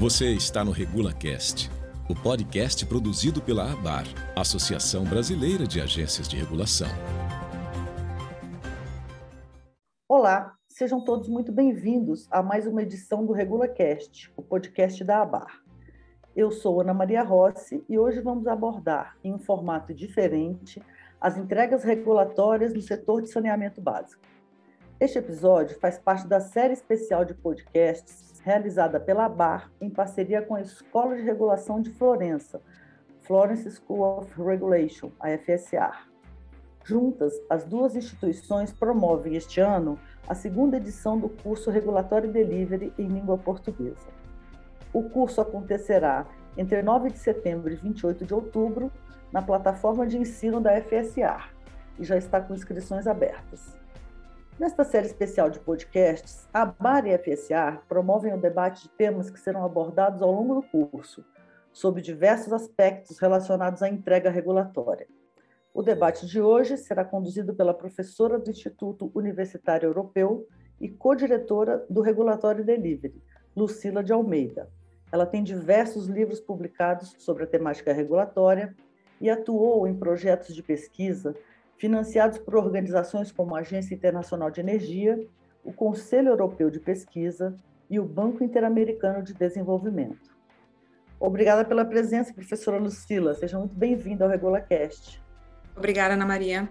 Você está no RegulaCast, o podcast produzido pela ABAR, Associação Brasileira de Agências de Regulação. Olá, sejam todos muito bem-vindos a mais uma edição do RegulaCast, o podcast da ABAR. Eu sou Ana Maria Rossi e hoje vamos abordar, em um formato diferente, as entregas regulatórias no setor de saneamento básico. Este episódio faz parte da série especial de podcasts realizada pela ABAR em parceria com a Escola de Regulação de Florença, Florence School of Regulation, a FSA. Juntas, as duas instituições promovem este ano a segunda edição do curso Regulatório Delivery em língua portuguesa. O curso acontecerá entre 9 de setembro e 28 de outubro na plataforma de ensino da FSA e já está com inscrições abertas. Nesta série especial de podcasts, a BAR e a FSA promovem o debate de temas que serão abordados ao longo do curso, sobre diversos aspectos relacionados à entrega regulatória. O debate de hoje será conduzido pela professora do Instituto Universitário Europeu e co-diretora do Regulatório Delivery, Lucila de Almeida. Ela tem diversos livros publicados sobre a temática regulatória e atuou em projetos de pesquisa financiados por organizações como a Agência Internacional de Energia, o Conselho Europeu de Pesquisa e o Banco Interamericano de Desenvolvimento. Obrigada pela presença, professora Lucila. Seja muito bem-vinda ao RegulaCast. Obrigada, Ana Maria.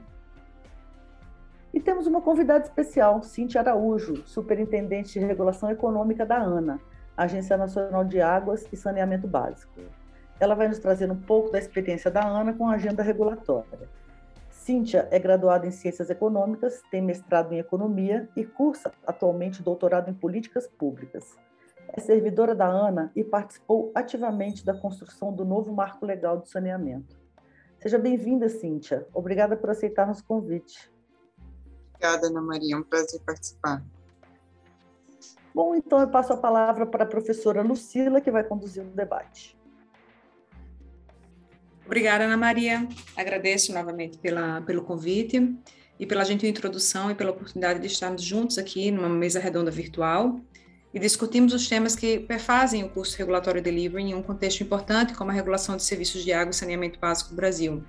E temos uma convidada especial, Cintia Araújo, superintendente de regulação econômica da ANA, Agência Nacional de Águas e Saneamento Básico. Ela vai nos trazer um pouco da experiência da ANA com a agenda regulatória. Cíntia é graduada em Ciências Econômicas, tem mestrado em Economia e cursa atualmente doutorado em Políticas Públicas. É servidora da ANA e participou ativamente da construção do novo marco legal do saneamento. Seja bem-vinda, Cíntia. Obrigada por aceitar nosso convite. Obrigada, Ana Maria. É um prazer participar. Bom, então eu passo a palavra para a professora Lucila, que vai conduzir o debate. Obrigada, Ana Maria. Agradeço novamente pela, pelo convite e pela gentil introdução e pela oportunidade de estarmos juntos aqui numa mesa redonda virtual e discutimos os temas que perfazem o curso regulatório delivery em um contexto importante como a regulação de serviços de água e saneamento básico no Brasil.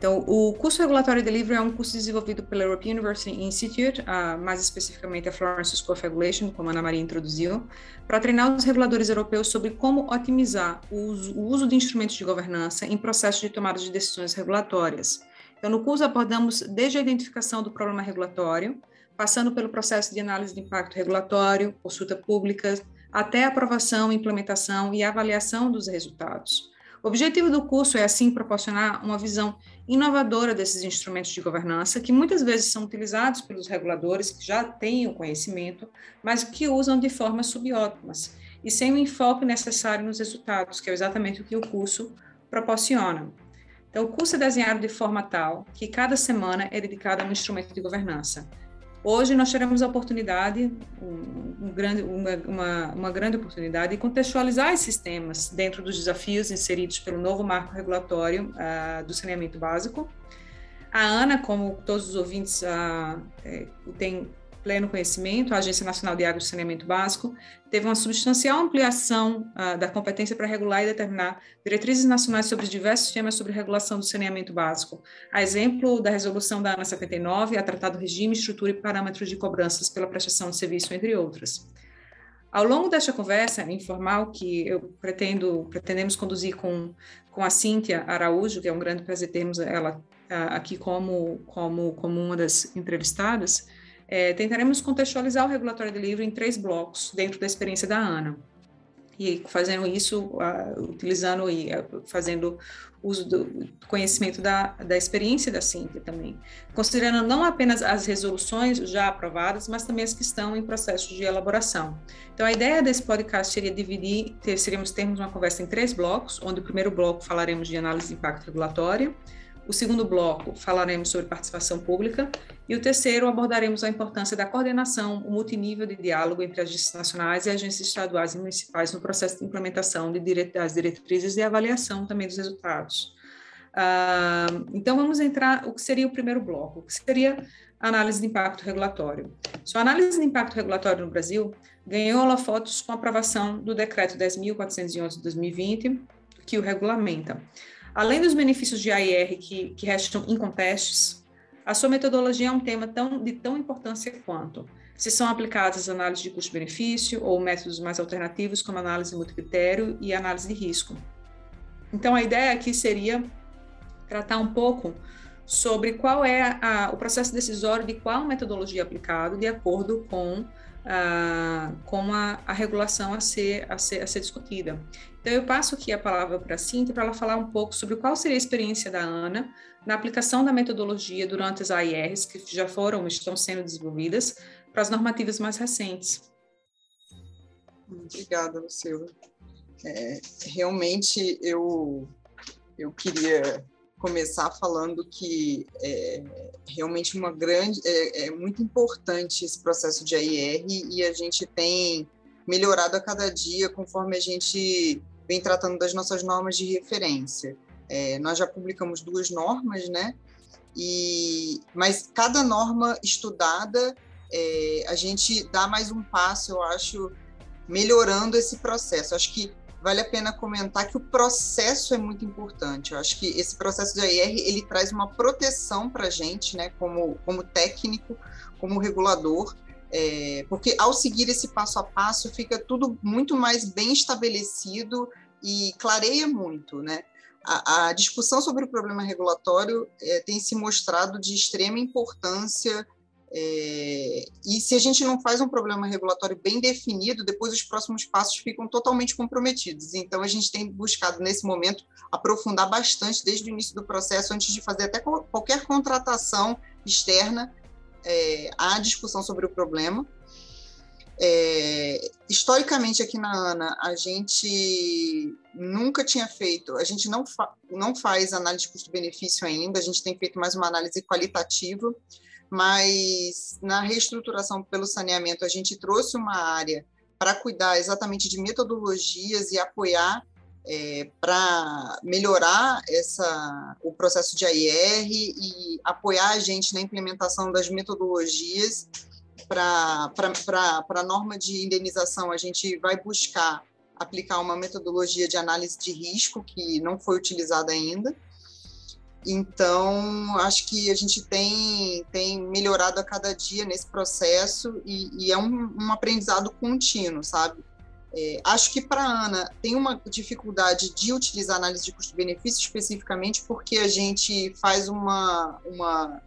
Então, o curso regulatório delivery é um curso desenvolvido pela European University Institute, uh, mais especificamente a Florence School of Regulation, como a Ana Maria introduziu, para treinar os reguladores europeus sobre como otimizar o uso, o uso de instrumentos de governança em processos de tomada de decisões regulatórias. Então, no curso abordamos desde a identificação do problema regulatório, passando pelo processo de análise de impacto regulatório, consulta pública, até aprovação, implementação e avaliação dos resultados. O objetivo do curso é, assim, proporcionar uma visão inovadora desses instrumentos de governança, que muitas vezes são utilizados pelos reguladores que já têm o conhecimento, mas que usam de formas subótimas e sem o enfoque necessário nos resultados, que é exatamente o que o curso proporciona. Então, o curso é desenhado de forma tal que cada semana é dedicada a um instrumento de governança. Hoje nós teremos a oportunidade, um, grande, uma, uma, uma, grande oportunidade de contextualizar esses temas dentro dos desafios inseridos pelo novo marco regulatório uh, do saneamento básico. A ANA, como todos os ouvintes uh, têm pleno conhecimento, a Agência Nacional de Água e Saneamento Básico teve uma substancial ampliação uh, da competência para regular e determinar diretrizes nacionais sobre diversos temas sobre regulação do saneamento básico, a exemplo da resolução da ANA 79, a Tratado Regime, Estrutura e Parâmetros de Cobranças pela Prestação de Serviço, entre outras. Ao longo desta conversa informal que eu pretendo pretendemos conduzir com, com a Cíntia Araújo, que é um grande prazer termos ela uh, aqui como, como, como uma das entrevistadas, é, tentaremos contextualizar o regulatório de livro em três blocos dentro da experiência da ANA. E fazendo isso, uh, utilizando e uh, fazendo uso do conhecimento da, da experiência da Cintia também, considerando não apenas as resoluções já aprovadas, mas também as que estão em processo de elaboração. Então, a ideia desse podcast seria dividir, ter, seríamos termos uma conversa em três blocos, onde o primeiro bloco falaremos de análise de impacto regulatório, o segundo bloco falaremos sobre participação pública e o terceiro abordaremos a importância da coordenação, o multinível de diálogo entre agências nacionais e agências estaduais e municipais no processo de implementação de das diretrizes e avaliação também dos resultados. Uh, então vamos entrar o que seria o primeiro bloco, que seria análise de impacto regulatório. Sua análise de impacto regulatório no Brasil ganhou holofotos com a aprovação do Decreto 10.411 de 2020, que o regulamenta. Além dos benefícios de AIR que, que restam incontestes, a sua metodologia é um tema tão, de tão importância quanto se são aplicadas análises de custo-benefício ou métodos mais alternativos, como análise multicritério e análise de risco. Então, a ideia aqui seria tratar um pouco sobre qual é a, o processo decisório de qual metodologia aplicado de acordo com, a, com a, a regulação a ser, a, ser, a ser discutida. Então, eu passo aqui a palavra para a Cintia para ela falar um pouco sobre qual seria a experiência da Ana na aplicação da metodologia durante as AIRs que já foram, estão sendo desenvolvidas, para as normativas mais recentes. Obrigada, Lucila. É, realmente, eu, eu queria começar falando que é realmente uma grande, é, é, muito importante esse processo de AIR e a gente tem melhorado a cada dia conforme a gente vem tratando das nossas normas de referência. É, nós já publicamos duas normas, né? E, mas cada norma estudada, é, a gente dá mais um passo, eu acho, melhorando esse processo. Acho que vale a pena comentar que o processo é muito importante. Eu acho que esse processo de AIR ele traz uma proteção para a gente, né, como, como técnico, como regulador, é, porque ao seguir esse passo a passo fica tudo muito mais bem estabelecido e clareia muito, né? A, a discussão sobre o problema regulatório é, tem se mostrado de extrema importância é, e se a gente não faz um problema regulatório bem definido, depois os próximos passos ficam totalmente comprometidos. Então, a gente tem buscado, nesse momento, aprofundar bastante desde o início do processo, antes de fazer até qualquer contratação externa, é, a discussão sobre o problema. É, historicamente, aqui na ANA, a gente nunca tinha feito, a gente não, fa não faz análise de custo-benefício ainda, a gente tem feito mais uma análise qualitativa mas na reestruturação pelo saneamento a gente trouxe uma área para cuidar exatamente de metodologias e apoiar é, para melhorar essa, o processo de AIR e apoiar a gente na implementação das metodologias para a norma de indenização, a gente vai buscar aplicar uma metodologia de análise de risco que não foi utilizada ainda, então, acho que a gente tem, tem melhorado a cada dia nesse processo e, e é um, um, aprendizado contínuo, sabe? É, acho que para a Ana tem uma dificuldade de utilizar análise de custo-benefício especificamente porque a gente faz uma, uma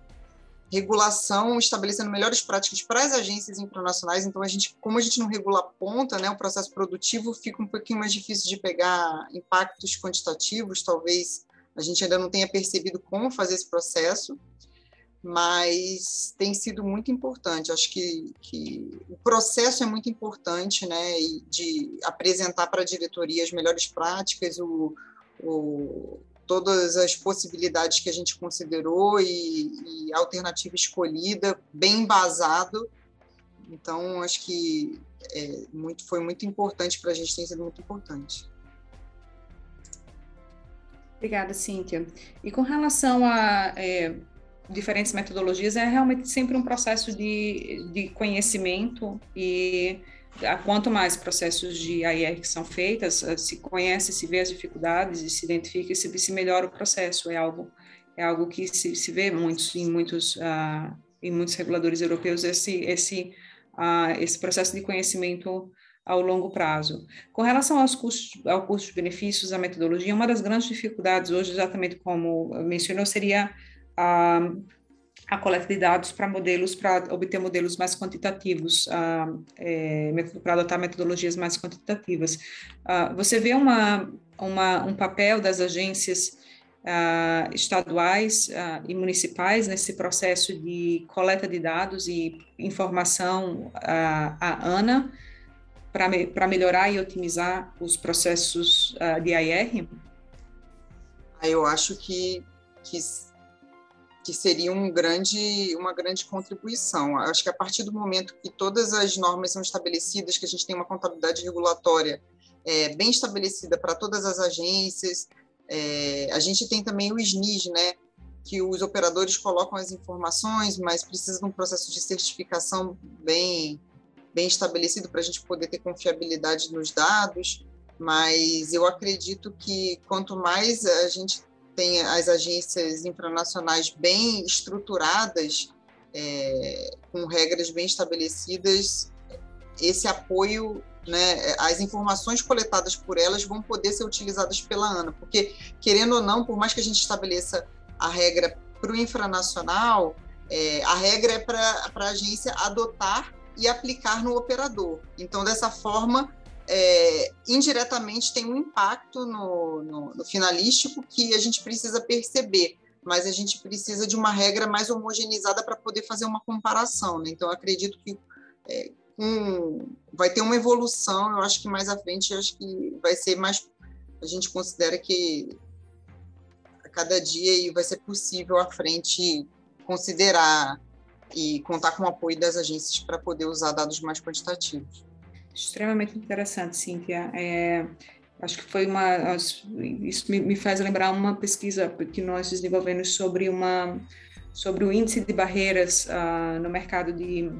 regulação estabelecendo melhores práticas para as agências internacionais. Então, a gente, como a gente não regula a ponta, né, o processo produtivo fica um pouquinho mais difícil de pegar impactos quantitativos, talvez a gente ainda não tenha percebido como fazer esse processo, mas tem sido muito importante. Acho que, que o processo é muito importante, né, de apresentar para a diretoria as melhores práticas, o, o, todas as possibilidades que a gente considerou e, e alternativa escolhida, bem embasado. Então, acho que é, muito, foi muito importante para a gente, tem sido muito importante. Obrigada, Cíntia. E com relação a é, diferentes metodologias, é realmente sempre um processo de, de conhecimento e quanto mais processos de AIR que são feitas, eh, se conhece, se vê as dificuldades e se identifica e se, se melhora o processo. É algo, é algo que se, se vê muitos, em, muitos, uh, em muitos reguladores europeus, esse, esse, uh, esse processo de conhecimento ao longo prazo. Com relação aos custos, ao custo-benefícios, a metodologia, uma das grandes dificuldades hoje, exatamente como mencionou, seria a, a coleta de dados para modelos, para obter modelos mais quantitativos, é, para adotar metodologias mais quantitativas. Você vê uma, uma, um papel das agências estaduais e municipais nesse processo de coleta de dados e informação à ANA, para melhorar e otimizar os processos uh, de AIR? Ah, eu acho que, que, que seria um grande, uma grande contribuição. Acho que a partir do momento que todas as normas são estabelecidas, que a gente tem uma contabilidade regulatória é, bem estabelecida para todas as agências, é, a gente tem também o SNIS, né? que os operadores colocam as informações, mas precisa de um processo de certificação bem, bem estabelecido para a gente poder ter confiabilidade nos dados. Mas eu acredito que quanto mais a gente tem as agências infranacionais bem estruturadas, é, com regras bem estabelecidas, esse apoio, né, as informações coletadas por elas vão poder ser utilizadas pela ANA, porque, querendo ou não, por mais que a gente estabeleça a regra para o infranacional, é, a regra é para a agência adotar e aplicar no operador. Então, dessa forma, é, indiretamente tem um impacto no, no, no, finalístico que a gente precisa perceber, mas a gente precisa de uma regra mais homogeneizada para poder fazer uma comparação. Né? Então, acredito que é, um, vai ter uma evolução, eu acho que mais à frente, acho que vai ser mais. A gente considera que a cada dia vai ser possível à frente considerar e contar com o apoio das agências para poder usar dados mais quantitativos. Extremamente interessante, Cíntia. É, acho que foi uma. Isso me, faz lembrar uma pesquisa que nós desenvolvemos sobre, uma, sobre o índice de barreiras uh, no mercado de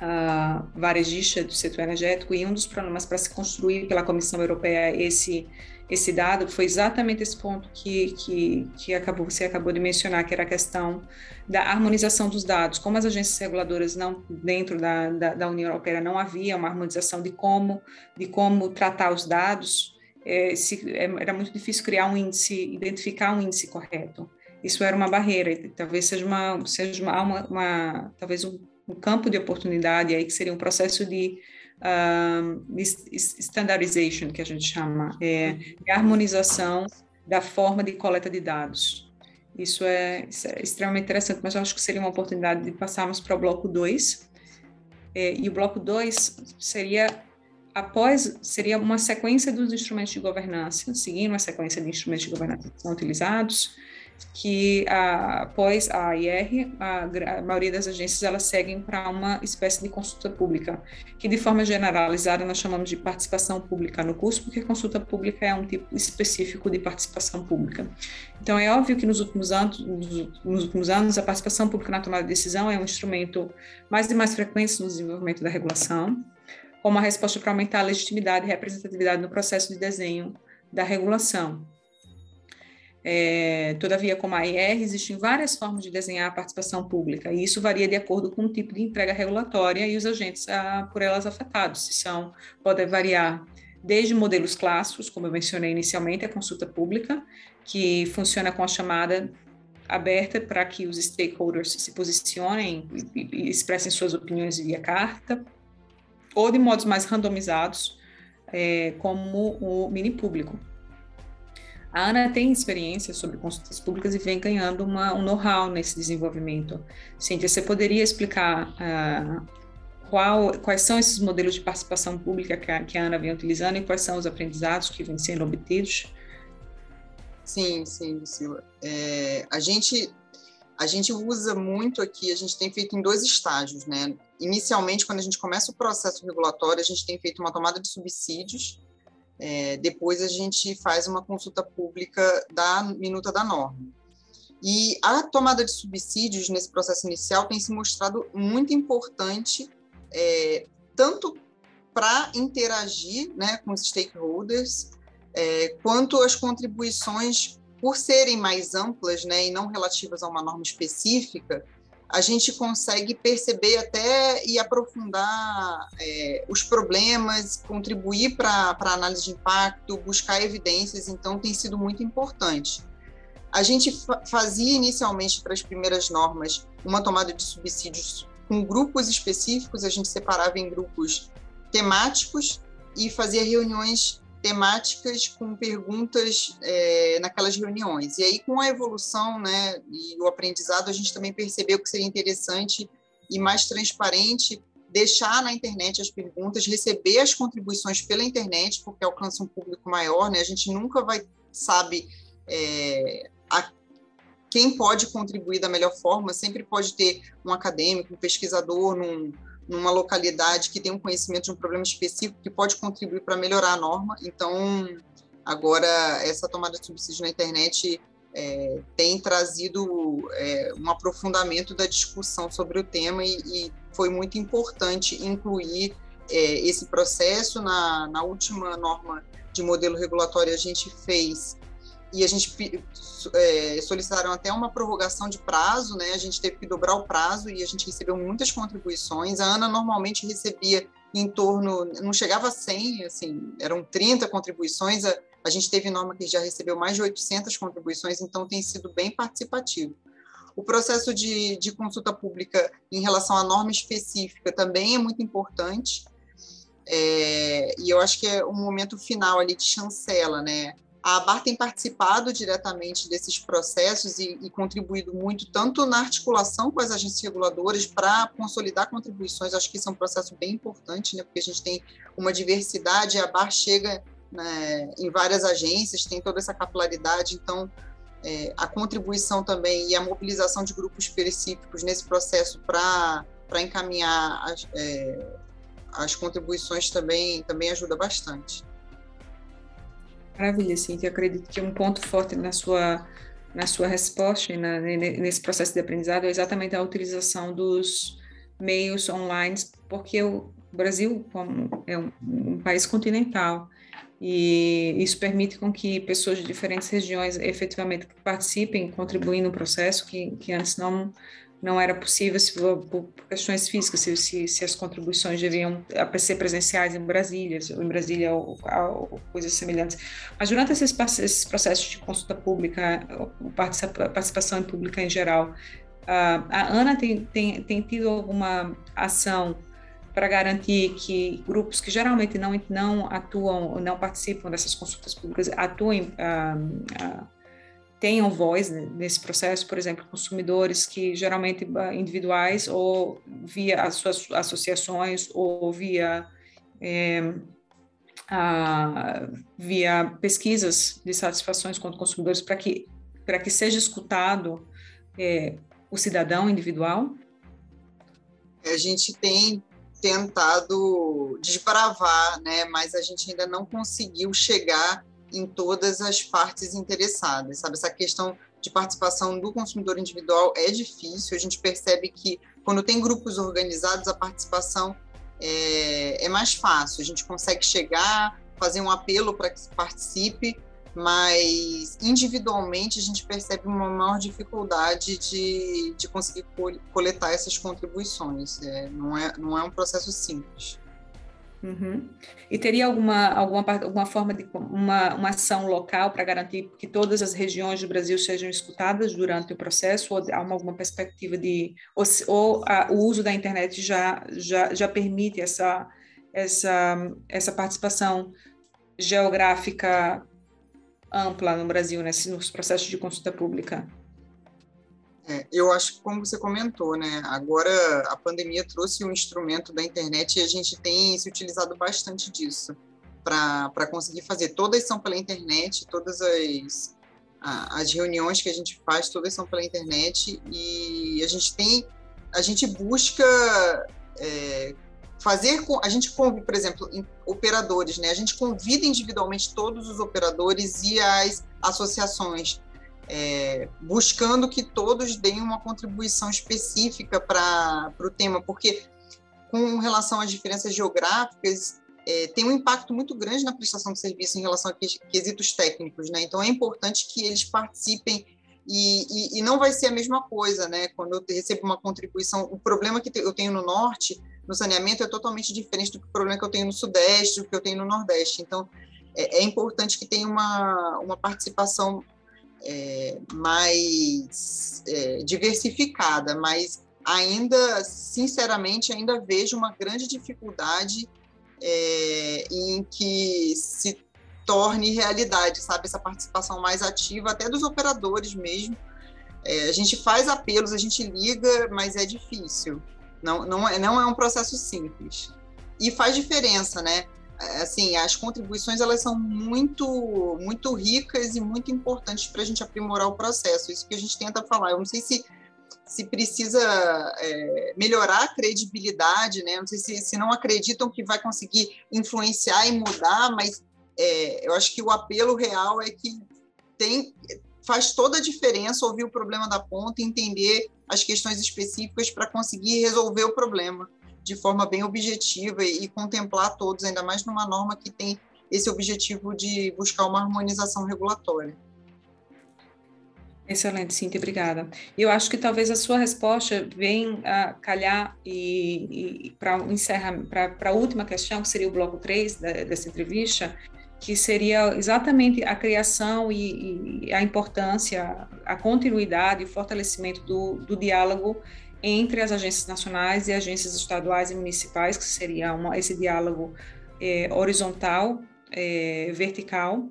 uh, varejista do setor energético, e um dos problemas para se construir pela Comissão Europeia esse esse dado foi exatamente esse ponto que, que, que acabou, você acabou de mencionar, que era a questão da harmonização dos dados. Como as agências reguladoras não dentro da, da, da União Europeia não havia uma harmonização de como de como tratar os dados, é, se, é, era muito difícil criar um índice, identificar um índice correto. Isso era uma barreira. Talvez seja uma seja uma, uma, uma talvez um, um campo de oportunidade aí que seria um processo de um, standardization, que a gente chama, é, de harmonização da forma de coleta de dados. Isso é, isso é, extremamente interessante, mas eu acho que seria uma oportunidade de passarmos para o bloco 2. É, e o bloco 2 seria após seria uma sequência dos instrumentos de governança, seguindo a sequência de instrumentos de governança que são utilizados, que após a IR, a, a, maioria das agências elas seguem para uma espécie de consulta pública, que de forma generalizada nós chamamos de participação pública no curso, porque consulta pública é um tipo específico de participação pública. Então é óbvio que nos últimos anos, nos últimos anos a participação pública na tomada de decisão é um instrumento mais e mais frequente no desenvolvimento da regulação, como uma resposta para aumentar a legitimidade e representatividade no processo de desenho da regulação. É, todavia, como a IR, existem várias formas de desenhar a participação pública, e isso varia de acordo com o tipo de entrega regulatória e os agentes a, ah, por elas afetados. Se são, pode variar desde modelos clássicos, como eu mencionei inicialmente, a consulta pública, que funciona com a chamada aberta para que os stakeholders se posicionem e, expressem suas opiniões via carta, ou de modos mais randomizados, é, como o mini público, a Ana tem experiência sobre consultas públicas e vem ganhando uma, um know-how nesse desenvolvimento. Cíntia, você poderia explicar uh, qual, quais são esses modelos de participação pública que a, que a Ana vem utilizando e quais são os aprendizados que vêm sendo obtidos? Sim, sim, Lucila. É, a gente a gente usa muito aqui, a gente tem feito em dois estágios, né? Inicialmente, quando a gente começa o processo regulatório, a gente tem feito uma tomada de subsídios é, depois a gente faz uma consulta pública da minuta da norma. E a tomada de subsídios nesse processo inicial tem se mostrado muito importante, é, tanto para interagir né, com os stakeholders, é, quanto as contribuições, por serem mais amplas né, e não relativas a uma norma específica, a gente consegue perceber até e aprofundar é, os problemas, contribuir para a análise de impacto, buscar evidências, então tem sido muito importante. A gente fazia inicialmente para as primeiras normas uma tomada de subsídios com grupos específicos, a gente separava em grupos temáticos e fazia reuniões temáticas com perguntas é, naquelas reuniões. E aí, com a evolução né, e o aprendizado, a gente também percebeu que seria interessante e mais transparente deixar na internet as perguntas, receber as contribuições pela internet, porque alcança um público maior, né? A gente nunca vai sabe é, a, quem pode contribuir da melhor forma, sempre pode ter um acadêmico, um pesquisador num, numa localidade que tem um conhecimento de um problema específico que pode contribuir para melhorar a norma. Então, agora, essa tomada de subsídio na internet é, tem trazido é, um aprofundamento da discussão sobre o tema e, e foi muito importante incluir é, esse processo na, na última norma de modelo regulatório a gente fez e a gente é, solicitaram até uma prorrogação de prazo, né? A gente teve que dobrar o prazo e a gente recebeu muitas contribuições. A Ana normalmente recebia em torno, não chegava a 100, assim, eram 30 contribuições. A, a gente teve norma que já recebeu mais de 800 contribuições, então tem sido bem participativo. O processo de, de consulta pública em relação à norma específica também é muito importante. É, e eu acho que é um momento final ali de chancela, né? A ABAR tem participado diretamente desses processos e, e, contribuído muito, tanto na articulação com as agências reguladoras para consolidar contribuições. Acho que isso é um processo bem importante, né, porque a gente tem uma diversidade, a ABAR chega né, em várias agências, tem toda essa capilaridade, então é, a contribuição também e a mobilização de grupos específicos nesse processo para encaminhar as, é, as contribuições também, também ajuda bastante. Maravilha, Cintia. Acredito que um ponto forte na sua, na sua resposta e na, nesse processo de aprendizado é exatamente a utilização dos meios online, porque o Brasil é um, um país continental e isso permite com que pessoas de diferentes regiões efetivamente participem, contribuem no processo que, que antes não não era possível se por questões físicas, se, se, se, as contribuições deviam ser presenciais em Brasília, em Brasília ou, ou, coisas semelhantes. Mas durante esses, esses processos de consulta pública, participação pública em geral, a Ana tem, tem, tem tido alguma ação para garantir que grupos que geralmente não, não atuam, não participam dessas consultas públicas, atuem tenham voz nesse processo, por exemplo, consumidores que geralmente ah, individuais ou via as suas associações ou via é, a, via pesquisas de satisfações com consumidores para que para que seja escutado é, o cidadão individual? A gente tem tentado desbravar, né, mas a gente ainda não conseguiu chegar em todas as partes interessadas, sabe? Essa questão de participação do consumidor individual é difícil. A gente percebe que quando tem grupos organizados, a participação é, é mais fácil. A gente consegue chegar, fazer um apelo para que participe, mas individualmente a gente percebe uma maior dificuldade de, de conseguir coletar essas contribuições. É, não, é, não é um processo simples. Uhum. E teria alguma, alguma, alguma forma de uma, uma ação local para garantir que todas as regiões do Brasil sejam escutadas durante o processo? Ou há alguma perspectiva de. Ou, ou a, o uso da internet já, já, já permite essa, essa, essa participação geográfica ampla no Brasil, né, nos processos de consulta pública? É, eu acho que, como você comentou, né, agora a pandemia trouxe um instrumento da internet e a gente tem se utilizado bastante disso para conseguir fazer. Todas são pela internet, todas as, as reuniões que a gente faz, todas são pela internet e a gente tem, a gente busca é, fazer com, a gente convida, por exemplo, operadores, né, a gente convida individualmente todos os operadores e as associações é, buscando que todos deem uma contribuição específica para o tema, porque com relação às diferenças geográficas, é, tem um impacto muito grande na prestação de serviço em relação a quesitos técnicos, né? Então é importante que eles participem e, e, e, não vai ser a mesma coisa, né? Quando eu recebo uma contribuição, o problema que eu tenho no norte, no saneamento, é totalmente diferente do problema que eu tenho no sudeste, do que eu tenho no nordeste. Então é, é importante que tenha uma, uma participação é, mais é, diversificada, mas ainda, sinceramente, ainda vejo uma grande dificuldade é, em que se torne realidade, sabe, essa participação mais ativa, até dos operadores mesmo. É, a gente faz apelos, a gente liga, mas é difícil. Não, não, é, não é um processo simples. E faz diferença, né? Assim, as contribuições elas são muito, muito ricas e muito importantes para a gente aprimorar o processo. Isso que a gente tenta falar. Eu não sei se se precisa é, melhorar a credibilidade, né? Não sei se, se não acreditam que vai conseguir influenciar e mudar, mas é, eu acho que o apelo real é que tem faz toda a diferença ouvir o problema da ponta, entender as questões específicas para conseguir resolver o problema de forma bem objetiva e, contemplar todos, ainda mais numa norma que tem esse objetivo de buscar uma harmonização regulatória. Excelente, Cintia, obrigada. Eu acho que talvez a sua resposta venha a calhar e, e para encerrar, para a última questão, que seria o bloco 3 da, dessa entrevista, que seria exatamente a criação e, e, a importância, a continuidade e o fortalecimento do, do diálogo entre as agências nacionais e agências estaduais e municipais, que seria uma, esse diálogo é, horizontal, é, vertical,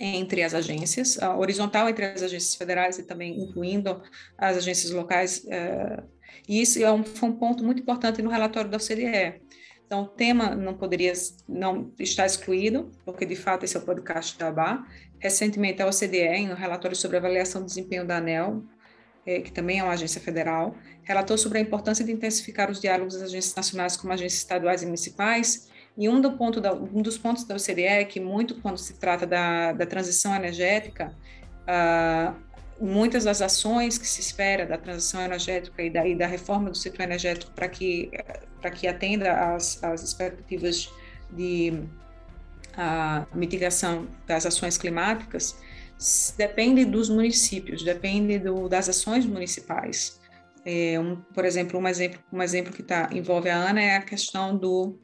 entre as agências, horizontal entre as agências federais e também incluindo as agências locais. É, e isso é um, foi um ponto muito importante no relatório da OCDE. Então, o tema não poderia não estar excluído, porque de fato esse é o podcast da ABA. Recentemente, a OCDE, em um relatório sobre avaliação do desempenho da ANEL, que também é uma agência federal, relatou sobre a importância de intensificar os diálogos das agências nacionais com agências estaduais e municipais e um, do ponto da, um dos pontos da OCDE é que, muito quando se trata da, da transição energética, uh, muitas das ações que se espera da transição energética e da, e da reforma do setor energético para que, que atenda às, às expectativas de uh, mitigação das ações climáticas, depende dos municípios, depende do, das ações municipais. É, um, por exemplo, um exemplo, um exemplo que tá, envolve a ANA é a questão do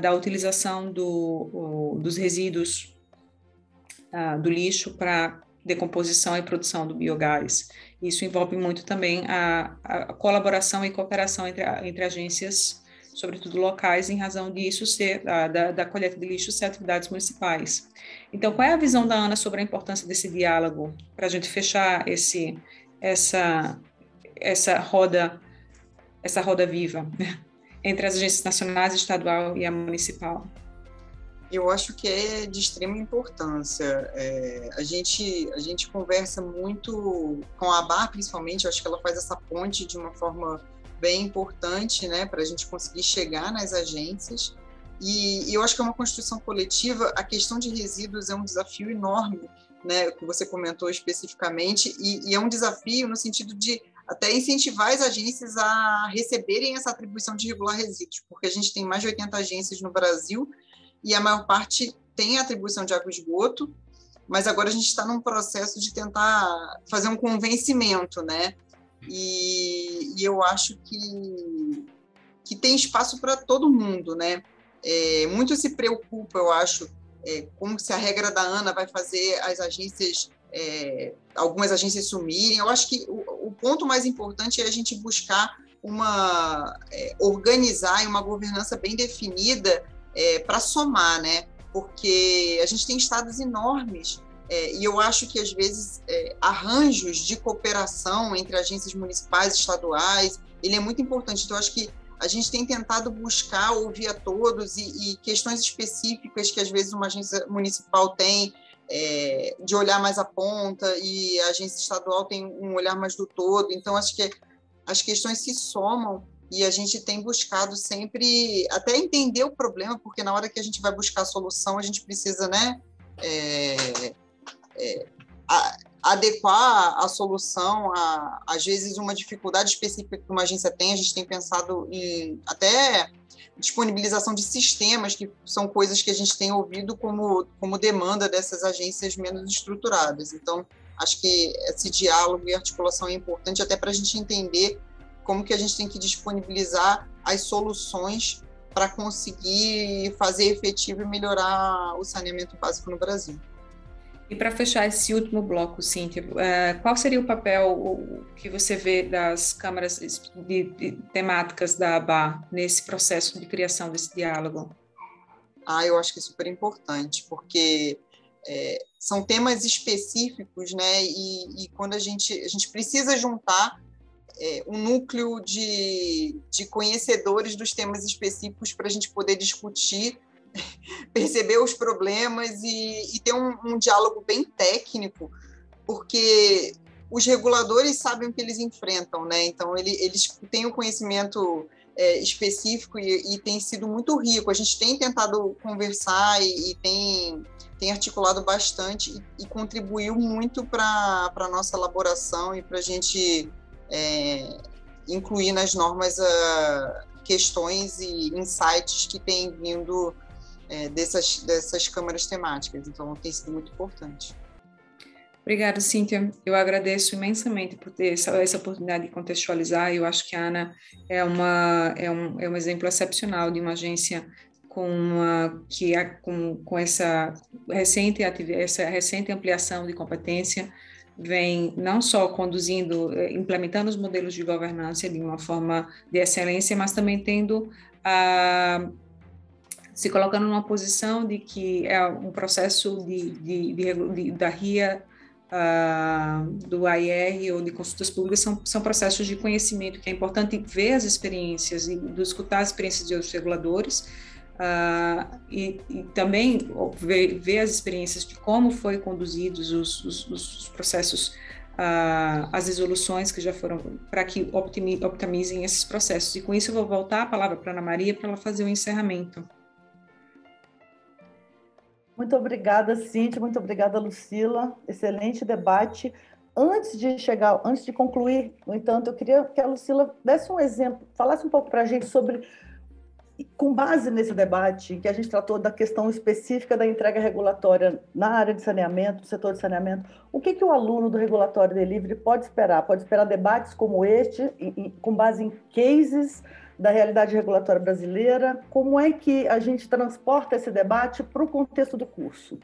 da utilização do, o, dos resíduos do lixo para decomposição e produção do biogás. Isso envolve muito também a, a colaboração e cooperação entre, entre agências, sobretudo locais, em razão disso ser, da, da coleta de lixo ser atividades municipais. Então, qual é a visão da Ana sobre a importância desse diálogo para a gente fechar esse, essa, essa roda, essa roda viva? entre as agências nacionais, estadual e a municipal? Eu acho que é de extrema importância. É, a, gente, a gente conversa muito com a ABAR, principalmente, eu acho que ela faz essa ponte de uma forma bem importante né, para a gente conseguir chegar nas agências. E, eu acho que é uma construção coletiva. A questão de resíduos é um desafio enorme, né, que você comentou especificamente, e, e é um desafio no sentido de até incentivar as agências a receberem essa atribuição de regular resíduos, porque a gente tem mais de 80 agências no Brasil e a maior parte tem atribuição de água e esgoto, mas agora a gente está num processo de tentar fazer um convencimento, né? E, e eu acho que, que tem espaço para todo mundo, né? É, muito se preocupa, eu acho, é, como se a regra da ANA vai fazer as agências é, algumas agências sumirem. Eu acho que o, o, ponto mais importante é a gente buscar uma é, organizar e uma governança bem definida é, para somar, né? Porque a gente tem estados enormes é, e eu acho que às vezes é, arranjos de cooperação entre agências municipais, estaduais, ele é muito importante. Então, acho que a gente tem tentado buscar ouvir a todos e, e questões específicas que às vezes uma agência municipal tem é, de olhar mais a ponta e a agência estadual tem um olhar mais do todo. Então, acho que as questões se somam e a gente tem buscado sempre até entender o problema, porque na hora que a gente vai buscar a solução, a gente precisa, né, é, é, a, adequar a solução a, às vezes, uma dificuldade específica que uma agência tem. A gente tem pensado em até disponibilização de sistemas, que são coisas que a gente tem ouvido como, como demanda dessas agências menos estruturadas. Então, acho que esse diálogo e articulação é importante até para a gente entender como que a gente tem que disponibilizar as soluções para conseguir fazer efetivo e melhorar o saneamento básico no Brasil. E para fechar esse último bloco, Cíntia, uh, qual seria o papel que você vê das câmaras de, de, temáticas da ABA nesse processo de criação desse diálogo? Ah, eu acho que é super importante, porque é, são temas específicos, né? E, e, quando a gente, a gente precisa juntar é, um núcleo de, de conhecedores dos temas específicos para a gente poder discutir perceber os problemas e, e ter um, um, diálogo bem técnico, porque os reguladores sabem o que eles enfrentam, né? Então ele, eles têm o conhecimento é, específico e, e, tem sido muito rico. A gente tem tentado conversar e, e tem, tem articulado bastante e, e contribuiu muito para a nossa elaboração e para a gente é, incluir nas normas uh, questões e insights que têm vindo é, dessas, dessas câmaras temáticas. Então, tem sido muito importante. Obrigada, Cíntia. Eu agradeço imensamente por ter essa, essa, oportunidade de contextualizar. Eu acho que a Ana é, uma, é, um, é um exemplo excepcional de uma agência com, uma, que, com, com essa, recente, essa recente ampliação de competência, vem não só conduzindo, eh, implementando os modelos de governança de uma forma de excelência, mas também tendo a se colocando numa posição de que é um processo de, de, de, de da RIA, uh, do AIR ou de consultas públicas são, são processos de conhecimento que é importante ver as experiências e escutar as experiências de outros reguladores uh, e, e, também ver, ver, as experiências de como foi conduzidos os, os, os processos Uh, as resoluções que já foram para que optimizem esses processos. E com isso eu vou voltar a palavra para Ana Maria para ela fazer o encerramento. Muito obrigada, Cíntia, muito obrigada, Lucila. Excelente debate. Antes de chegar, antes de concluir, no entanto, eu queria que a Lucila desse um exemplo, falasse um pouco para a gente sobre, com base nesse debate, que a gente tratou da questão específica da entrega regulatória na área de saneamento, no setor de saneamento, o que, que o aluno do regulatório delivery pode esperar? Pode esperar debates como este, com base em cases da realidade regulatória brasileira. Como é que a gente transporta esse debate para o contexto do curso?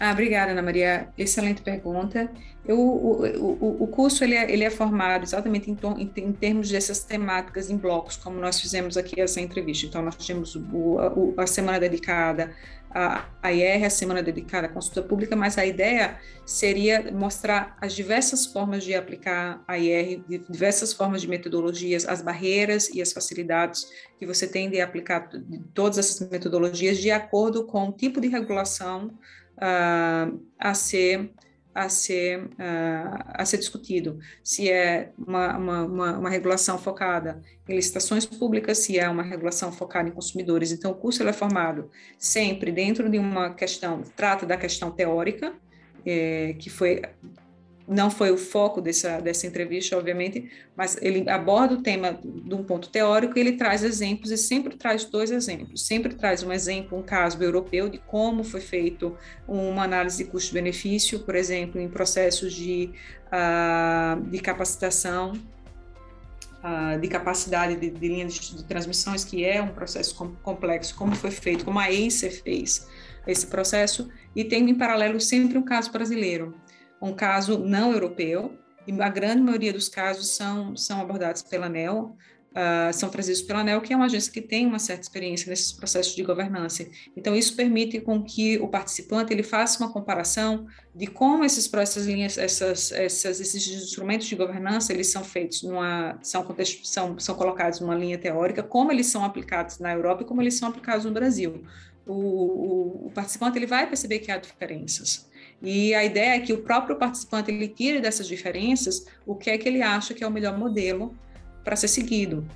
Ah, obrigada, Ana Maria. Excelente pergunta. Eu, o, o, o curso ele é, ele é formado exatamente em, em, em, termos dessas temáticas em blocos, como nós fizemos aqui essa entrevista. Então, nós temos o, a semana dedicada à, à IR, a semana dedicada à consulta pública, mas a ideia seria mostrar as diversas formas de aplicar a IR, diversas formas de metodologias, as barreiras e as facilidades que você tem de aplicar todas essas metodologias de acordo com o tipo de regulação uh, a ser a ser uh, a ser discutido. Se é uma, uma, uma, uma, regulação focada em licitações públicas se é uma regulação focada em consumidores. Então o curso é formado sempre dentro de uma questão trata da questão teórica é, que foi não foi o foco dessa, dessa entrevista, obviamente, mas ele aborda o tema de um ponto teórico e ele traz exemplos e sempre traz dois exemplos. Sempre traz um exemplo, um caso europeu de como foi feito uma análise de custo-benefício, por exemplo, em processos de, uh, de capacitação, uh, de capacidade de, de linhas de, de transmissões, que é um processo complexo, como foi feito, como a ACER fez esse processo, e tem em paralelo sempre um caso brasileiro um caso não europeu, e a grande maioria dos casos são, são abordados pela ANEL, uh, são trazidos pela ANEL, que é uma agência que tem uma certa experiência nesses processos de governança. Então, isso permite com que o participante ele faça uma comparação de como esses processos, linhas, essas, essas, esses instrumentos de governança, eles são feitos numa, são, são, são colocados numa linha teórica, como eles são aplicados na Europa e como eles são aplicados no Brasil. O, o, o participante ele vai perceber que há diferenças. E a ideia é que o próprio participante ele tire dessas diferenças o que é que ele acha que é o melhor modelo para ser seguido.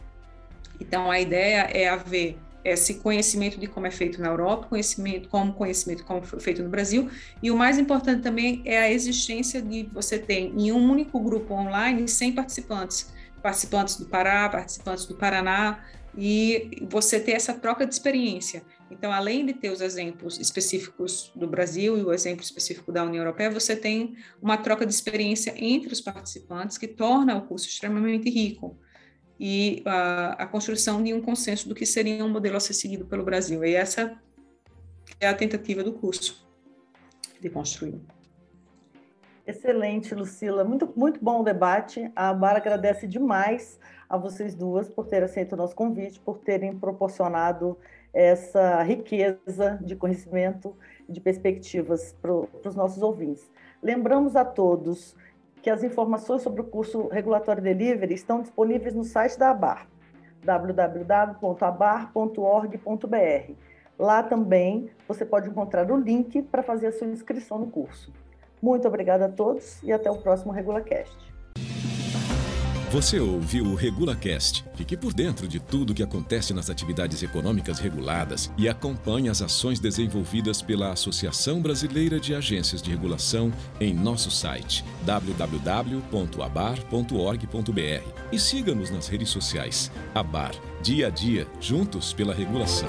Então a ideia é haver esse conhecimento de como é feito na Europa, conhecimento como conhecimento como foi feito no Brasil, e o mais importante também é a existência de você ter em um único grupo online 100 participantes, participantes do Pará, participantes do Paraná, e você ter essa troca de experiência. Então, além de ter os exemplos específicos do Brasil e o exemplo específico da União Europeia, você tem uma troca de experiência entre os participantes que torna o curso extremamente rico e a, a construção de um consenso do que seria um modelo a ser seguido pelo Brasil. E essa é a tentativa do curso de construir. Excelente, Lucila. Muito, muito bom o debate. A Bara agradece demais a vocês duas por terem aceito o nosso convite, por terem proporcionado essa riqueza de conhecimento e de perspectivas para os nossos ouvintes. Lembramos a todos que as informações sobre o curso Regulatório Delivery estão disponíveis no site da ABAR, www.abar.org.br. Lá também você pode encontrar o link para fazer a sua inscrição no curso. Muito obrigada a todos e até o próximo RegulaCast. Você ouve o RegulaCast. Fique por dentro de tudo o que acontece nas atividades econômicas reguladas e acompanhe as ações desenvolvidas pela Associação Brasileira de Agências de Regulação em nosso site www.abar.org.br e siga-nos nas redes sociais. Abar, dia a dia, juntos pela regulação.